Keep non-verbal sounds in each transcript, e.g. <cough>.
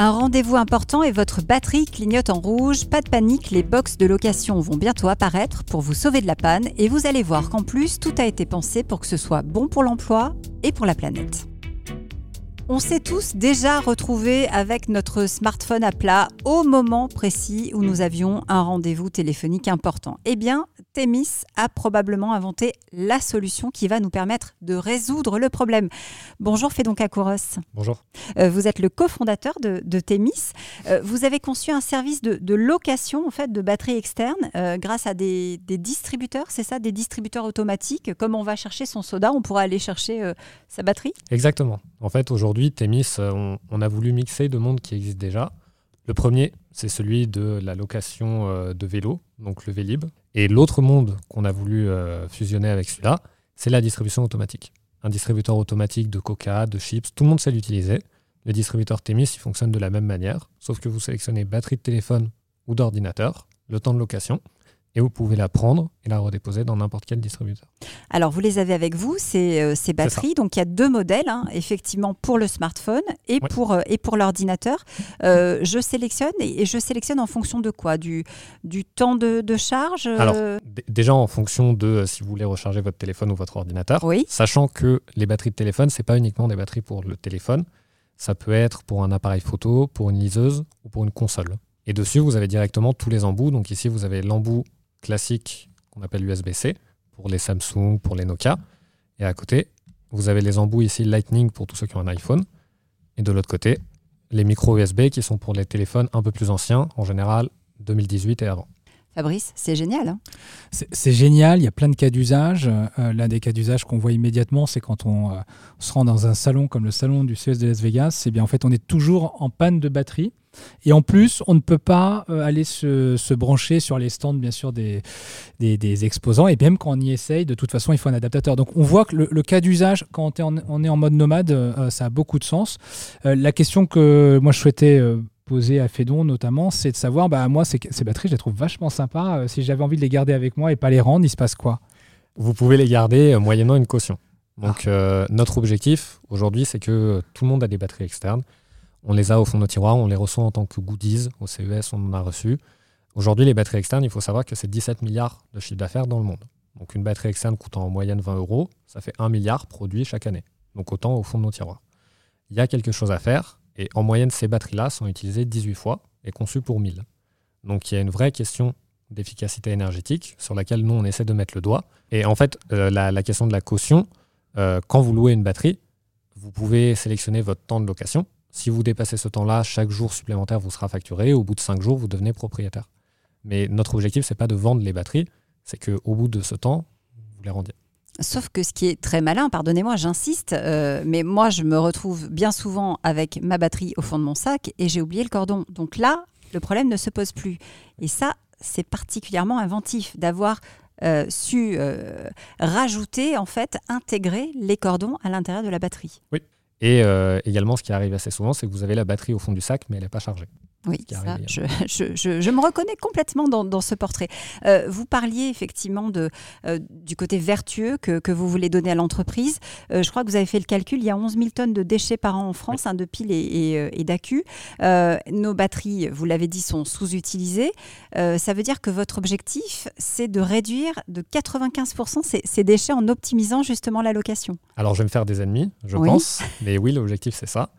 Un rendez-vous important et votre batterie clignote en rouge. Pas de panique, les box de location vont bientôt apparaître pour vous sauver de la panne et vous allez voir qu'en plus, tout a été pensé pour que ce soit bon pour l'emploi et pour la planète. On s'est tous déjà retrouvés avec notre smartphone à plat au moment précis où nous avions un rendez-vous téléphonique important. Eh bien, Temis a probablement inventé la solution qui va nous permettre de résoudre le problème. Bonjour Fédonca Kouros. Bonjour. Euh, vous êtes le cofondateur de, de Temis. Euh, vous avez conçu un service de, location en fait, de batteries externes euh, grâce à des, distributeurs, c'est ça, des distributeurs automatiques. Comme on va chercher son soda, on pourra aller chercher sa batterie? Exactement. En fait, aujourd'hui, Temis, on, on, a voulu mixer deux mondes qui existent déjà. Le premier, c'est celui de la location de vélo, donc le Vélib. Et l'autre monde qu'on a voulu euh, fusionner avec celui-là, c'est la distribution automatique. Un distributeur automatique de coca, de chips, tout le monde sait l'utiliser. Le distributeur Temis, il fonctionne de la même manière, sauf que vous sélectionnez batterie de téléphone ou d'ordinateur, le temps de location, et vous pouvez la prendre et la redéposer dans n'importe quel distributeur. Alors, vous les avez avec vous, ces, euh, ces batteries. Donc, il y a deux modèles, hein, effectivement, pour le smartphone et pour, euh, et pour l'ordinateur. Euh, je sélectionne et, je sélectionne en fonction de quoi? Du, du temps de, de charge Alors, déjà en fonction de si vous voulez recharger votre téléphone ou votre ordinateur. Oui. Sachant que les batteries de téléphone, ce n'est pas uniquement des batteries pour le téléphone. Ça peut être pour un appareil photo, pour une liseuse ou pour une console. Et dessus, vous avez directement tous les embouts. Donc ici, vous avez l'embout classique qu'on appelle USB-C pour les Samsung, pour les Nokia. Et à côté, vous avez les embouts ici Lightning pour tous ceux qui ont un iPhone. Et de l'autre côté, les micro USB qui sont pour les téléphones un peu plus anciens, en général 2018 et avant. Fabrice, c'est génial. Hein? c'est génial, il y a plein de cas d'usage. Euh, l'un des cas d'usage qu'on voit immédiatement, c'est quand on, euh, se rend dans un salon comme le salon du CES de Las Vegas. C'est bien en fait, on est toujours en panne de batterie. Et en plus, on ne peut pas euh, aller se, brancher sur les stands, bien sûr, des, exposants. Et même quand on y essaye, de toute façon, il faut un adaptateur. Donc, on voit que le, cas d'usage, quand on est, en, mode nomade, ça a beaucoup de sens. la question que moi, je souhaitais posé à Fédon notamment, c'est de savoir, bah, moi, ces, batteries, je les trouve vachement sympas. Euh, si j'avais envie de les garder avec moi et pas les rendre, il se passe quoi? Vous pouvez les garder euh, moyennant une caution. Donc, euh, notre objectif aujourd'hui, c'est que tout le monde a des batteries externes. On les a au fond de nos tiroirs, on les reçoit en tant que goodies. Au CES, on en a reçu. Aujourd'hui, les batteries externes, il faut savoir que c'est 17 milliards de chiffre d'affaires dans le monde. Donc, une batterie externe coûtant en moyenne 20 euros, ça fait 1 milliard produit chaque année. Donc, autant au fond de nos tiroirs. Il y a quelque chose à faire et en moyenne, ces batteries-là sont utilisées 18 fois et conçues pour 1000. Donc il y a une vraie question d'efficacité énergétique sur laquelle nous, on essaie de mettre le doigt. Et en fait, euh, la, question de la caution, euh, quand vous louez une batterie, vous pouvez sélectionner votre temps de location. Si vous dépassez ce temps-là, chaque jour supplémentaire vous sera facturé. Au bout de 5 jours, vous devenez propriétaire. Mais notre objectif, ce n'est pas de vendre les batteries, c'est qu'au bout de ce temps, vous les rendiez. Sauf que ce qui est très malin, pardonnez-moi, j'insiste, euh, mais moi je me retrouve bien souvent avec ma batterie au fond de mon sac et j'ai oublié le cordon. Donc là, le problème ne se pose plus. Et ça, c'est particulièrement inventif d'avoir euh, su euh, rajouter, en fait, intégrer les cordons à l'intérieur de la batterie. Oui. Et également, ce qui arrive assez souvent, c'est que vous avez la batterie au fond du sac, mais elle n'est pas chargée. Oui, ça, je, je, je, me reconnais complètement dans, dans ce portrait. Euh, vous parliez effectivement de, euh, du côté vertueux que, que, vous voulez donner à l'entreprise. Euh, je crois que vous avez fait le calcul, il y a 11 000 tonnes de déchets par an en France, hein, de piles et, et, d'accus. nos batteries, vous l'avez dit, sont sous-utilisées. ça veut dire que votre objectif, c'est de réduire de 95% ces, ces, déchets en optimisant justement la location. Alors je vais me faire des ennemis, je pense. Mais oui, l'objectif, c'est ça.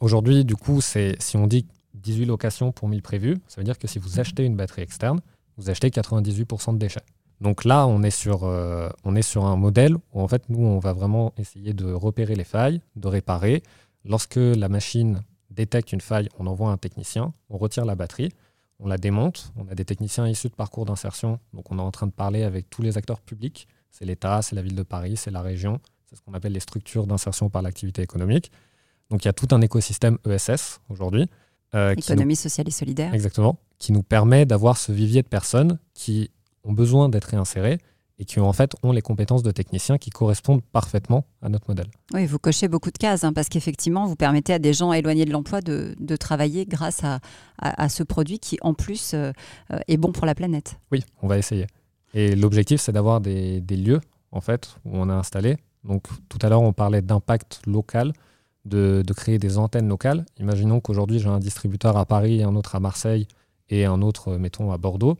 Aujourd'hui, du coup, c'est si on dit 18 locations pour 1000 prévues, ça veut dire que si vous achetez une batterie externe, vous achetez 98% de déchets. Donc là, on est, sur, euh, on est sur un modèle où en fait, nous, on va vraiment essayer de repérer les failles, de réparer. Lorsque la machine détecte une faille, on envoie un technicien, on retire la batterie, on la démonte. On a des techniciens issus de parcours d'insertion, donc on est en train de parler avec tous les acteurs publics. C'est l'État, c'est la ville de Paris, c'est la région, c'est ce qu'on appelle les structures d'insertion par l'activité économique. Donc il y a tout un écosystème ESS aujourd'hui euh, Économie sociale et solidaire. Exactement, qui nous permet d'avoir ce vivier de personnes qui ont besoin d'être réinsérées et qui en fait ont les compétences de techniciens qui correspondent parfaitement à notre modèle. Oui, vous cochez beaucoup de cases hein, parce qu'effectivement, vous permettez à des gens éloignés de l'emploi de, de, travailler grâce à, à, ce produit qui en plus euh, est bon pour la planète. Oui, on va essayer. Et l'objectif, c'est d'avoir des, des, lieux en fait où on a installé. Donc tout à l'heure, on parlait d'impact local de, créer des antennes locales. Imaginons qu'aujourd'hui j'ai un distributeur à Paris, un autre à Marseille et un autre, mettons, à Bordeaux.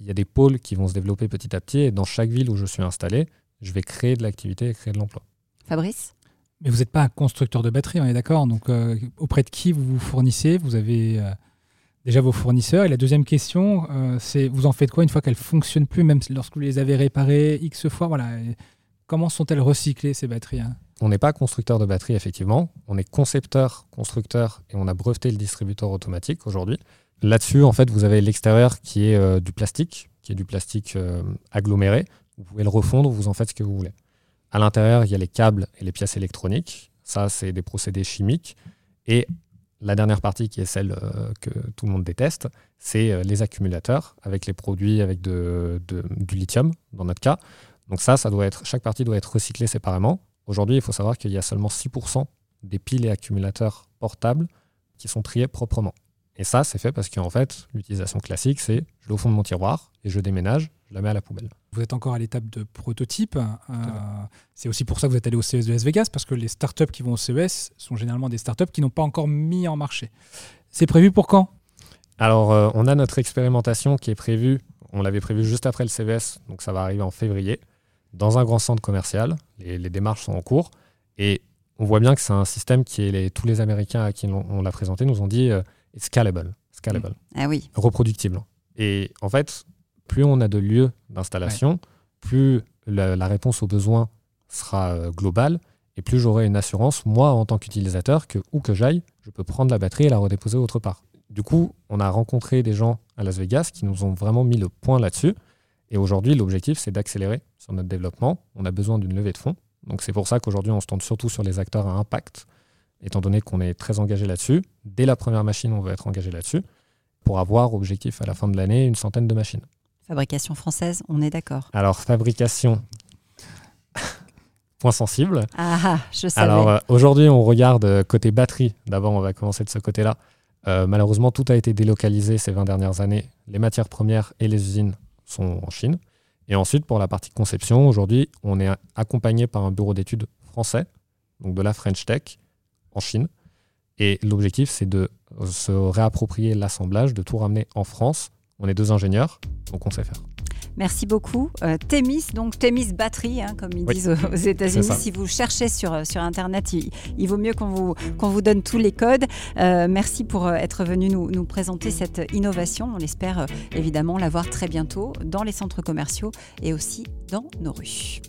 Il y a des pôles qui vont se développer petit à petit et dans chaque ville où je suis installé, je vais créer de l'activité et créer de l'emploi. Fabrice? Mais vous n'êtes pas un constructeur de batterie, on est d'accord Donc euh, auprès de qui vous vous fournissez? Vous avez euh, déjà vos fournisseurs. Et la deuxième question, euh, c'est vous en faites quoi une fois qu'elles ne fonctionnent plus, même lorsque vous les avez réparées X fois voilà. Comment sont-elles recyclées ces batteries hein? On n'est pas constructeur de batterie, effectivement. On est concepteur, constructeur et on a breveté le distributeur automatique aujourd'hui. Là-dessus, en fait, vous avez l'extérieur qui est euh, du plastique, qui est du plastique euh, aggloméré. Vous pouvez le refondre, vous en faites ce que vous voulez. À l'intérieur, il y a les câbles et les pièces électroniques. Ça, c'est des procédés chimiques. Et la dernière partie, qui est celle euh, que tout le monde déteste, c'est les accumulateurs avec les produits avec du lithium, dans notre cas. Donc ça, ça doit être, chaque partie doit être recyclée séparément. Aujourd'hui, il faut savoir qu'il y a seulement 6% des piles et accumulateurs portables qui sont triés proprement. Et ça, c'est fait parce qu'en fait, l'utilisation classique, c'est je l'ai au fond de mon tiroir et je déménage, je la mets à la poubelle. Vous êtes encore à l'étape de prototype. Euh, c'est aussi pour ça que vous êtes allé au CES de Las Vegas, parce que les startups qui vont au CES sont généralement des startups qui n'ont pas encore mis en marché. C'est prévu pour quand? Alors, euh, on a notre expérimentation qui est prévue, on l'avait prévue juste après le CES, donc ça va arriver en février dans un grand centre commercial. Les, démarches sont en cours. Et on voit bien que c'est un système qui est tous les Américains à qui on, l'a présenté nous ont dit euh, scalable, scalable, ah oui. reproductible. Et en fait, plus on a de lieux d'installation, plus la, réponse aux besoins sera euh, globale et plus j'aurai une assurance, moi, en tant qu'utilisateur, que où que j'aille, je peux prendre la batterie et la redéposer autre part. Du coup, on a rencontré des gens à Las Vegas qui nous ont vraiment mis le point là-dessus. Et aujourd'hui, l'objectif, c'est d'accélérer sur notre développement. On a besoin d'une levée de fonds. Donc c'est pour ça qu'aujourd'hui, on se tourne surtout sur les acteurs à impact, étant donné qu'on est très engagé là-dessus. Dès la première machine, on va être engagé là-dessus, pour avoir objectif à la fin de l'année une centaine de machines. Fabrication française, on est d'accord. Alors, fabrication, <laughs> point sensible. Ah, ah je savais. Alors, euh, aujourd'hui, on regarde euh, côté batterie. D'abord, on va commencer de ce côté-là. Euh, malheureusement, tout a été délocalisé ces 20 dernières années. Les matières premières et les usines sont en Chine. Et ensuite, pour la partie conception, aujourd'hui, on est accompagné par un bureau d'études français, donc de la French Tech, en Chine. Et l'objectif, c'est de se réapproprier l'assemblage, de tout ramener en France. On est deux ingénieurs, donc on sait faire. Merci beaucoup. Euh, Temis, donc Temis Batterie, hein, comme ils disent aux, États-Unis. Si vous cherchez sur, euh, sur Internet, il, vaut mieux qu'on vous, qu'on vous donne tous les codes. Euh, merci pour être venu nous, nous présenter cette innovation. On espère évidemment la voir très bientôt dans les centres commerciaux et aussi dans nos rues.